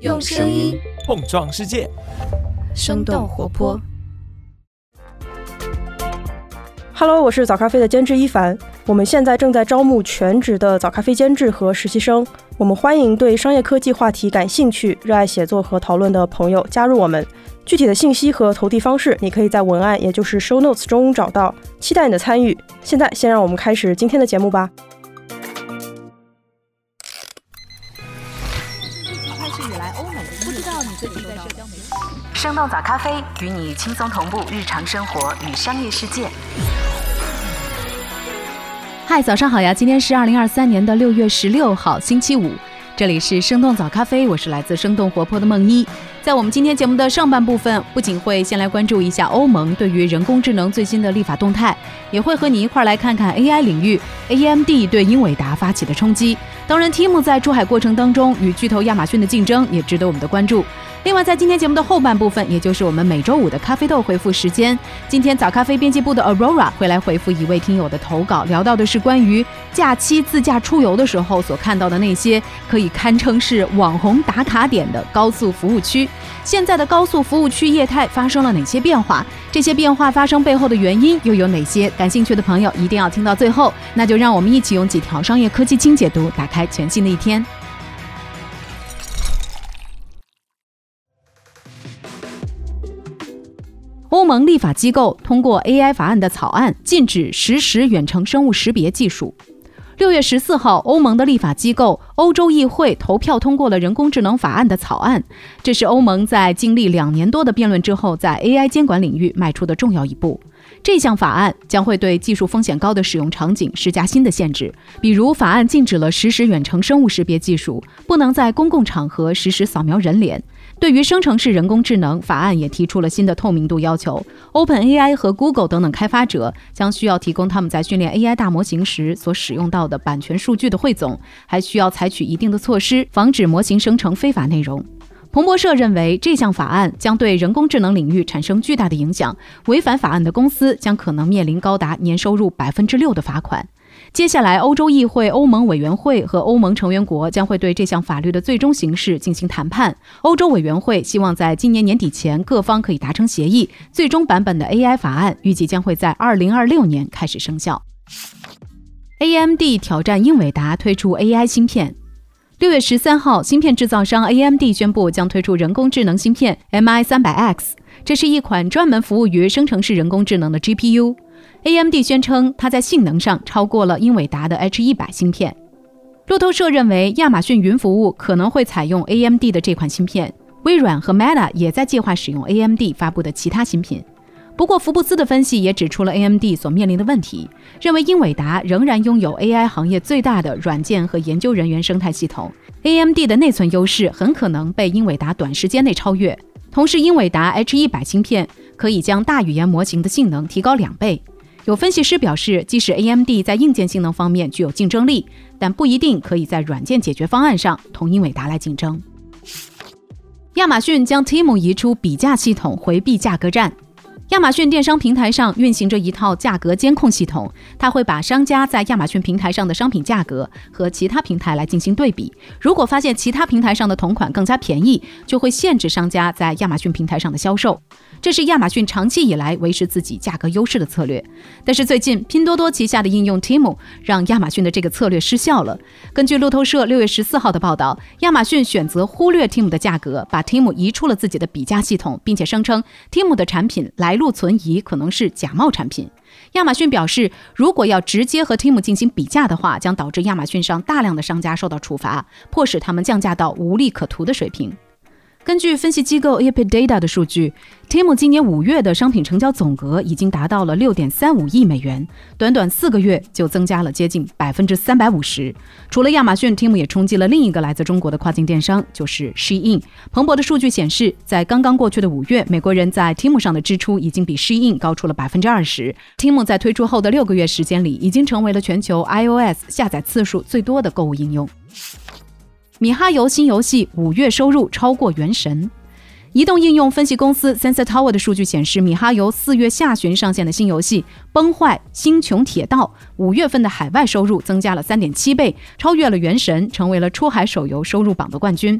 用声音碰撞世界，生动活泼。Hello，我是早咖啡的监制一凡。我们现在正在招募全职的早咖啡监制和实习生。我们欢迎对商业科技话题感兴趣、热爱写作和讨论的朋友加入我们。具体的信息和投递方式，你可以在文案，也就是 show notes 中找到。期待你的参与。现在，先让我们开始今天的节目吧。不知道你最近在社交媒体。生动早咖啡与你轻松同步日常生活与商业世界。嗨，早上好呀！今天是二零二三年的六月十六号，星期五。这里是生动早咖啡，我是来自生动活泼的梦一。在我们今天节目的上半部分，不仅会先来关注一下欧盟对于人工智能最新的立法动态，也会和你一块来看看 AI 领域 AMD 对英伟达发起的冲击。当然，Tim 在出海过程当中与巨头亚马逊的竞争也值得我们的关注。另外，在今天节目的后半部分，也就是我们每周五的咖啡豆回复时间，今天早咖啡编辑部的 Aurora 会来回复一位听友的投稿，聊到的是关于假期自驾出游的时候所看到的那些可以堪称是网红打卡点的高速服务区。现在的高速服务区业态发生了哪些变化？这些变化发生背后的原因又有哪些？感兴趣的朋友一定要听到最后。那就让我们一起用几条商业科技轻解读，打开全新的一天。欧盟立法机构通过 AI 法案的草案，禁止实时远程生物识别技术。六月十四号，欧盟的立法机构欧洲议会投票通过了人工智能法案的草案，这是欧盟在经历两年多的辩论之后，在 AI 监管领域迈出的重要一步。这项法案将会对技术风险高的使用场景施加新的限制，比如法案禁止了实时远程生物识别技术，不能在公共场合实时扫描人脸。对于生成式人工智能，法案也提出了新的透明度要求。OpenAI 和 Google 等等开发者将需要提供他们在训练 AI 大模型时所使用到的版权数据的汇总，还需要采取一定的措施，防止模型生成非法内容。彭博社认为，这项法案将对人工智能领域产生巨大的影响，违反法案的公司将可能面临高达年收入百分之六的罚款。接下来，欧洲议会、欧盟委员会和欧盟成员国将会对这项法律的最终形式进行谈判。欧洲委员会希望在今年年底前各方可以达成协议，最终版本的 AI 法案预计将会在2026年开始生效。AMD 挑战英伟达推出 AI 芯片。六月十三号，芯片制造商 AMD 宣布将推出人工智能芯片 MI 三百 X，这是一款专门服务于生成式人工智能的 GPU。AMD 宣称，它在性能上超过了英伟达的 H 一百芯片。路透社认为，亚马逊云服务可能会采用 AMD 的这款芯片，微软和 Meta 也在计划使用 AMD 发布的其他新品。不过，福布斯的分析也指出了 AMD 所面临的问题，认为英伟达仍然拥有 AI 行业最大的软件和研究人员生态系统，AMD 的内存优势很可能被英伟达短时间内超越。同时，英伟达 H 一百芯片可以将大语言模型的性能提高两倍。有分析师表示，即使 AMD 在硬件性能方面具有竞争力，但不一定可以在软件解决方案上同英伟达来竞争。亚马逊将 Timo 移出比价系统，回避价格战。亚马逊电商平台上运行着一套价格监控系统，它会把商家在亚马逊平台上的商品价格和其他平台来进行对比。如果发现其他平台上的同款更加便宜，就会限制商家在亚马逊平台上的销售。这是亚马逊长期以来维持自己价格优势的策略。但是最近，拼多多旗下的应用 Temu 让亚马逊的这个策略失效了。根据路透社六月十四号的报道，亚马逊选择忽略 Temu 的价格，把 Temu 移出了自己的比价系统，并且声称 Temu 的产品来路存疑，可能是假冒产品。亚马逊表示，如果要直接和 Temu 进行比价的话，将导致亚马逊上大量的商家受到处罚，迫使他们降价到无利可图的水平。根据分析机构 Epidata 的数据，Temu 今年五月的商品成交总额已经达到了六点三五亿美元，短短四个月就增加了接近百分之三百五十。除了亚马逊，Temu 也冲击了另一个来自中国的跨境电商，就是 Shein。彭博的数据显示，在刚刚过去的五月，美国人在 Temu 上的支出已经比 Shein 高出了百分之二十。Temu 在推出后的六个月时间里，已经成为了全球 iOS 下载次数最多的购物应用。米哈游新游戏五月收入超过《原神》。移动应用分析公司 Sensor Tower 的数据显示，米哈游四月下旬上线的新游戏《崩坏：星穹铁道》五月份的海外收入增加了三点七倍，超越了《原神》，成为了出海手游收入榜的冠军。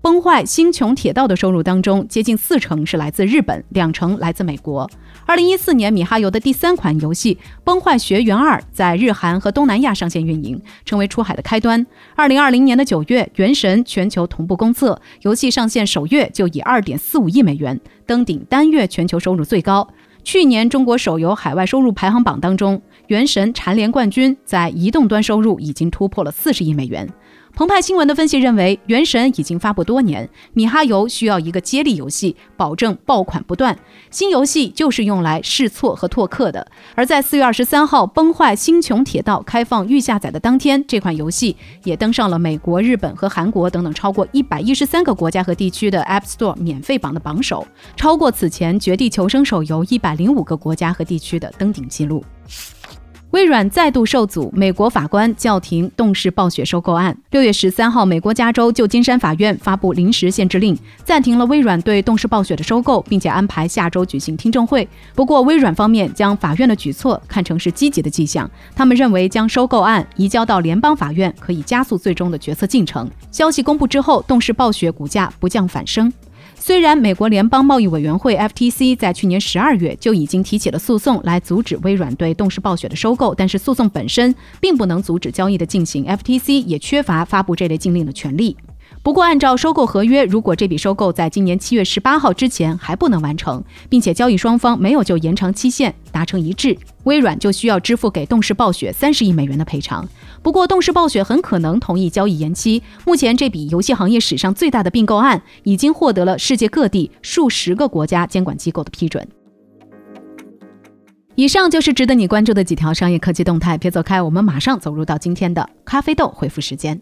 崩坏星穹铁道的收入当中，接近四成是来自日本，两成来自美国。二零一四年，米哈游的第三款游戏《崩坏学园二》在日韩和东南亚上线运营，成为出海的开端。二零二零年的九月，《原神》全球同步公测，游戏上线首月就以二点四五亿美元登顶单月全球收入最高。去年中国手游海外收入排行榜当中，《原神》蝉联冠军，在移动端收入已经突破了四十亿美元。澎湃新闻的分析认为，《原神》已经发布多年，米哈游需要一个接力游戏，保证爆款不断。新游戏就是用来试错和拓客的。而在四月二十三号《崩坏：星穹铁道》开放预下载的当天，这款游戏也登上了美国、日本和韩国等等超过一百一十三个国家和地区的 App Store 免费榜的榜首，超过此前《绝地求生》手游一百零五个国家和地区的登顶记录。微软再度受阻，美国法官叫停动视暴雪收购案。六月十三号，美国加州旧金山法院发布临时限制令，暂停了微软对动视暴雪的收购，并且安排下周举行听证会。不过，微软方面将法院的举措看成是积极的迹象，他们认为将收购案移交到联邦法院可以加速最终的决策进程。消息公布之后，动视暴雪股价不降反升。虽然美国联邦贸易委员会 FTC 在去年十二月就已经提起了诉讼来阻止微软对动视暴雪的收购，但是诉讼本身并不能阻止交易的进行，FTC 也缺乏发布这类禁令的权利。不过，按照收购合约，如果这笔收购在今年七月十八号之前还不能完成，并且交易双方没有就延长期限达成一致，微软就需要支付给动视暴雪三十亿美元的赔偿。不过，动视暴雪很可能同意交易延期。目前，这笔游戏行业史上最大的并购案已经获得了世界各地数十个国家监管机构的批准。以上就是值得你关注的几条商业科技动态，别走开，我们马上走入到今天的咖啡豆回复时间。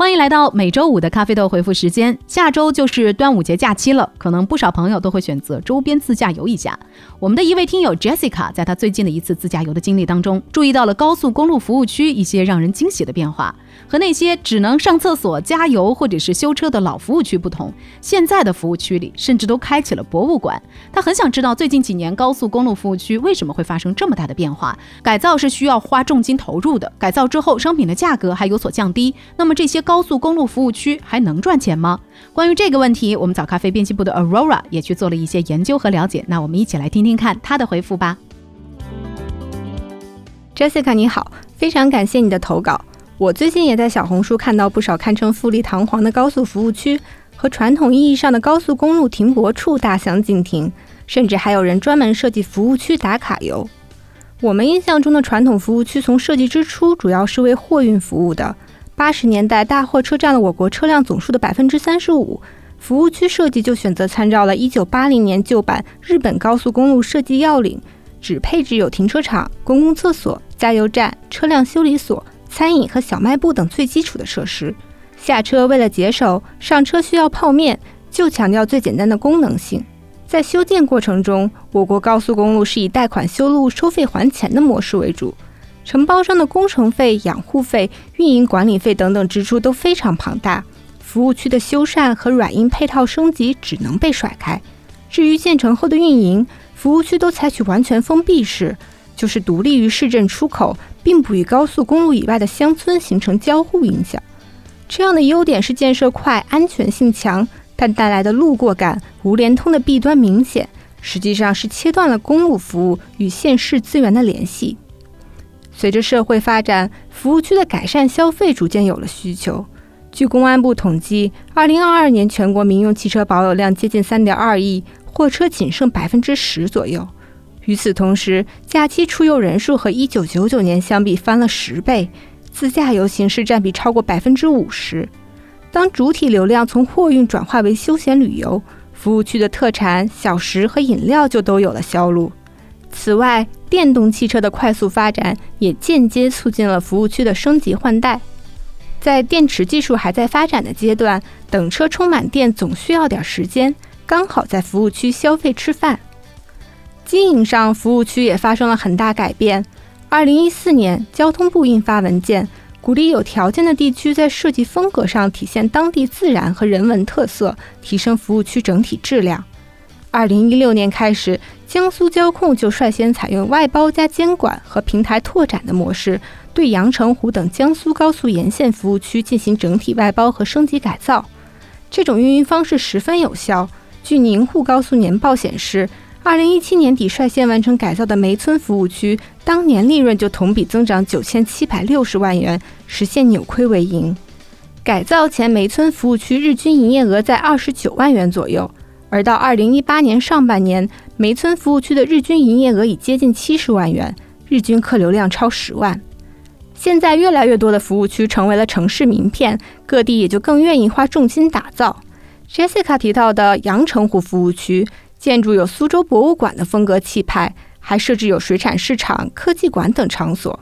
欢迎来到每周五的咖啡豆回复时间。下周就是端午节假期了，可能不少朋友都会选择周边自驾游一下。我们的一位听友 Jessica 在她最近的一次自驾游的经历当中，注意到了高速公路服务区一些让人惊喜的变化。和那些只能上厕所、加油或者是修车的老服务区不同，现在的服务区里甚至都开启了博物馆。他很想知道最近几年高速公路服务区为什么会发生这么大的变化？改造是需要花重金投入的，改造之后商品的价格还有所降低，那么这些高速公路服务区还能赚钱吗？关于这个问题，我们早咖啡编辑部的 Aurora 也去做了一些研究和了解。那我们一起来听听看他的回复吧。Jessica 你好，非常感谢你的投稿。我最近也在小红书看到不少堪称富丽堂皇的高速服务区，和传统意义上的高速公路停泊处大相径庭，甚至还有人专门设计服务区打卡游。我们印象中的传统服务区从设计之初主要是为货运服务的，八十年代大货车占了我国车辆总数的百分之三十五，服务区设计就选择参照了一九八零年旧版日本高速公路设计要领，只配置有停车场、公共厕所、加油站、车辆修理所。餐饮和小卖部等最基础的设施，下车为了解手，上车需要泡面，就强调最简单的功能性。在修建过程中，我国高速公路是以贷款修路、收费还钱的模式为主，承包商的工程费、养护费、运营管理费等等支出都非常庞大。服务区的修缮和软硬配套升级只能被甩开。至于建成后的运营，服务区都采取完全封闭式，就是独立于市镇出口。并不与高速公路以外的乡村形成交互影响。这样的优点是建设快、安全性强，但带来的路过感、无联通的弊端明显，实际上是切断了公路服务与县市资源的联系。随着社会发展，服务区的改善消费逐渐有了需求。据公安部统计，2022年全国民用汽车保有量接近3.2亿，货车仅剩百分之十左右。与此同时，假期出游人数和1999年相比翻了十倍，自驾游形式占比超过百分之五十。当主体流量从货运转化为休闲旅游，服务区的特产小食和饮料就都有了销路。此外，电动汽车的快速发展也间接促进了服务区的升级换代。在电池技术还在发展的阶段，等车充满电总需要点时间，刚好在服务区消费吃饭。经营上，服务区也发生了很大改变。二零一四年，交通部印发文件，鼓励有条件的地区在设计风格上体现当地自然和人文特色，提升服务区整体质量。二零一六年开始，江苏交控就率先采用外包加监管和平台拓展的模式，对阳澄湖等江苏高速沿线服务区进行整体外包和升级改造。这种运营方式十分有效。据宁沪高速年报显示，二零一七年底率先完成改造的梅村服务区，当年利润就同比增长九千七百六十万元，实现扭亏为盈。改造前梅村服务区日均营业额在二十九万元左右。而到二零一八年上半年，梅村服务区的日均营业额已接近七十万元，日均客流量超十万。现在越来越多的服务区成为了城市名片，各地也就更愿意花重金打造。Jessica 提到的阳澄湖服务区，建筑有苏州博物馆的风格气派，还设置有水产市场、科技馆等场所。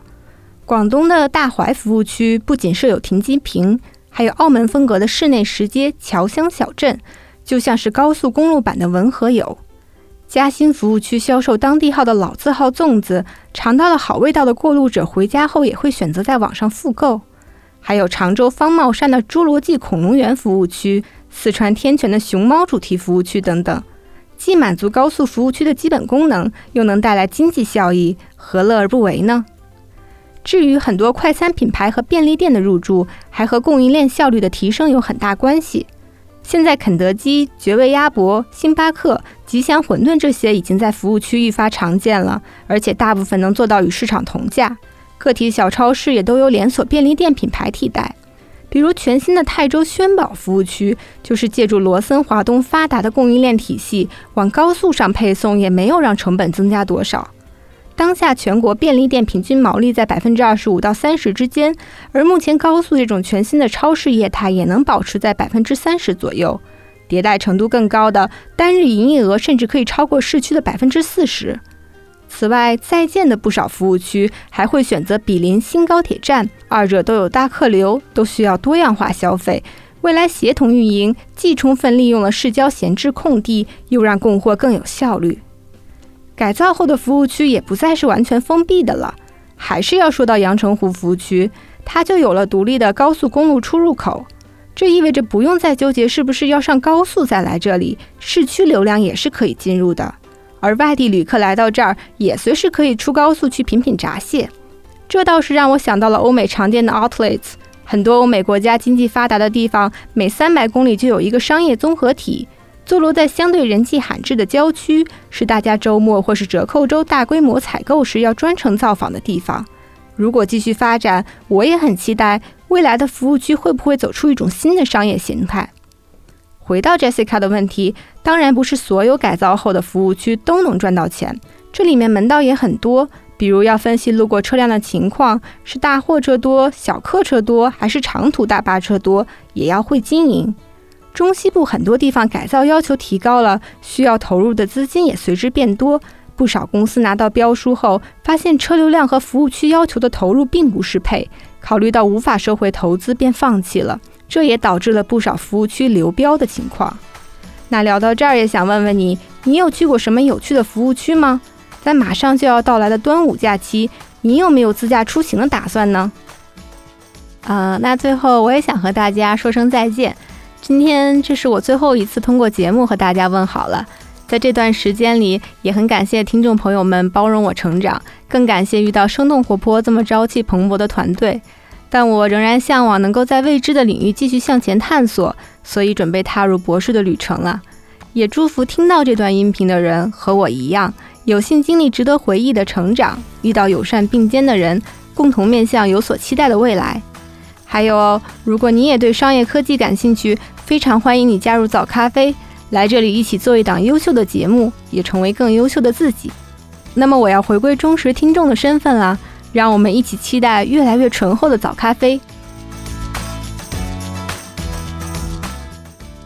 广东的大怀服务区不仅设有停机坪，还有澳门风格的室内石阶侨乡小镇。就像是高速公路版的文和友，嘉兴服务区销售当地号的老字号粽子，尝到了好味道的过路者回家后也会选择在网上复购。还有常州方茂山的侏罗纪恐龙园服务区、四川天泉的熊猫主题服务区等等，既满足高速服务区的基本功能，又能带来经济效益，何乐而不为呢？至于很多快餐品牌和便利店的入驻，还和供应链效率的提升有很大关系。现在，肯德基、绝味鸭脖、星巴克、吉祥馄饨这些已经在服务区愈发常见了，而且大部分能做到与市场同价。个体小超市也都由连锁便利店品牌替代。比如全新的泰州轩宝服务区，就是借助罗森华东发达的供应链体系，往高速上配送，也没有让成本增加多少。当下全国便利店平均毛利在百分之二十五到三十之间，而目前高速这种全新的超市业态也能保持在百分之三十左右，迭代程度更高的单日营业额甚至可以超过市区的百分之四十。此外，在建的不少服务区还会选择毗邻新高铁站，二者都有大客流，都需要多样化消费。未来协同运营，既充分利用了市郊闲置空地，又让供货更有效率。改造后的服务区也不再是完全封闭的了，还是要说到阳澄湖服务区，它就有了独立的高速公路出入口，这意味着不用再纠结是不是要上高速再来这里，市区流量也是可以进入的，而外地旅客来到这儿也随时可以出高速去品品闸蟹，这倒是让我想到了欧美常见的 outlets，很多欧美国家经济发达的地方，每三百公里就有一个商业综合体。坐落在相对人迹罕至的郊区，是大家周末或是折扣周大规模采购时要专程造访的地方。如果继续发展，我也很期待未来的服务区会不会走出一种新的商业形态。回到 Jessica 的问题，当然不是所有改造后的服务区都能赚到钱，这里面门道也很多。比如要分析路过车辆的情况，是大货车多、小客车多，还是长途大巴车多，也要会经营。中西部很多地方改造要求提高了，需要投入的资金也随之变多。不少公司拿到标书后，发现车流量和服务区要求的投入并不适配，考虑到无法收回投资，便放弃了。这也导致了不少服务区流标的情况。那聊到这儿，也想问问你，你有去过什么有趣的服务区吗？在马上就要到来的端午假期，你有没有自驾出行的打算呢？啊，那最后我也想和大家说声再见。今天这是我最后一次通过节目和大家问好了，在这段时间里，也很感谢听众朋友们包容我成长，更感谢遇到生动活泼、这么朝气蓬勃的团队。但我仍然向往能够在未知的领域继续向前探索，所以准备踏入博士的旅程了。也祝福听到这段音频的人和我一样，有幸经历值得回忆的成长，遇到友善并肩的人，共同面向有所期待的未来。还有哦，如果你也对商业科技感兴趣，非常欢迎你加入早咖啡，来这里一起做一档优秀的节目，也成为更优秀的自己。那么，我要回归忠实听众的身份啦，让我们一起期待越来越醇厚的早咖啡。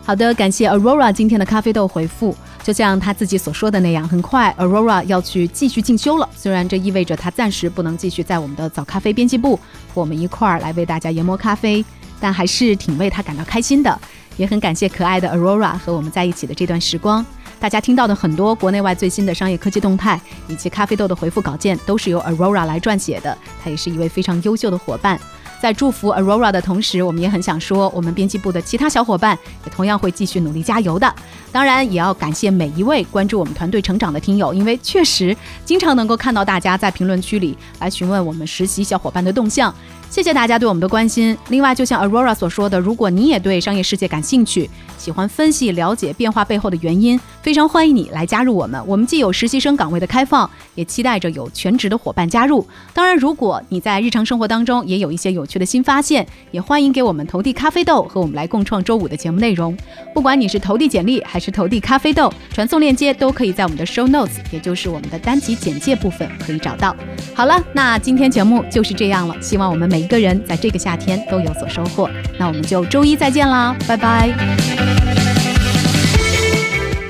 好的，感谢 Aurora 今天的咖啡豆回复。就像他自己所说的那样，很快 Aurora 要去继续进修了。虽然这意味着他暂时不能继续在我们的早咖啡编辑部和我们一块儿来为大家研磨咖啡，但还是挺为他感到开心的。也很感谢可爱的 Aurora 和我们在一起的这段时光。大家听到的很多国内外最新的商业科技动态以及咖啡豆的回复稿件，都是由 Aurora 来撰写的。他也是一位非常优秀的伙伴。在祝福 Aurora 的同时，我们也很想说，我们编辑部的其他小伙伴也同样会继续努力加油的。当然，也要感谢每一位关注我们团队成长的听友，因为确实经常能够看到大家在评论区里来询问我们实习小伙伴的动向。谢谢大家对我们的关心。另外，就像 Aurora 所说的，如果你也对商业世界感兴趣，喜欢分析了解变化背后的原因，非常欢迎你来加入我们。我们既有实习生岗位的开放，也期待着有全职的伙伴加入。当然，如果你在日常生活当中也有一些有趣的新发现，也欢迎给我们投递咖啡豆，和我们来共创周五的节目内容。不管你是投递简历还是投递咖啡豆，传送链接都可以在我们的 Show Notes，也就是我们的单集简介部分可以找到。好了，那今天节目就是这样了，希望我们每一个人在这个夏天都有所收获。那我们就周一再见啦，拜拜。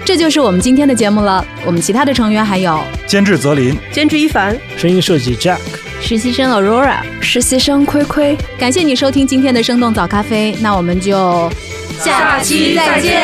这就是我们今天的节目了。我们其他的成员还有监制泽林，监制一凡，声音设计 Jack，实习生 Aurora，实习生亏亏。感谢你收听今天的生动早咖啡，那我们就下期再见。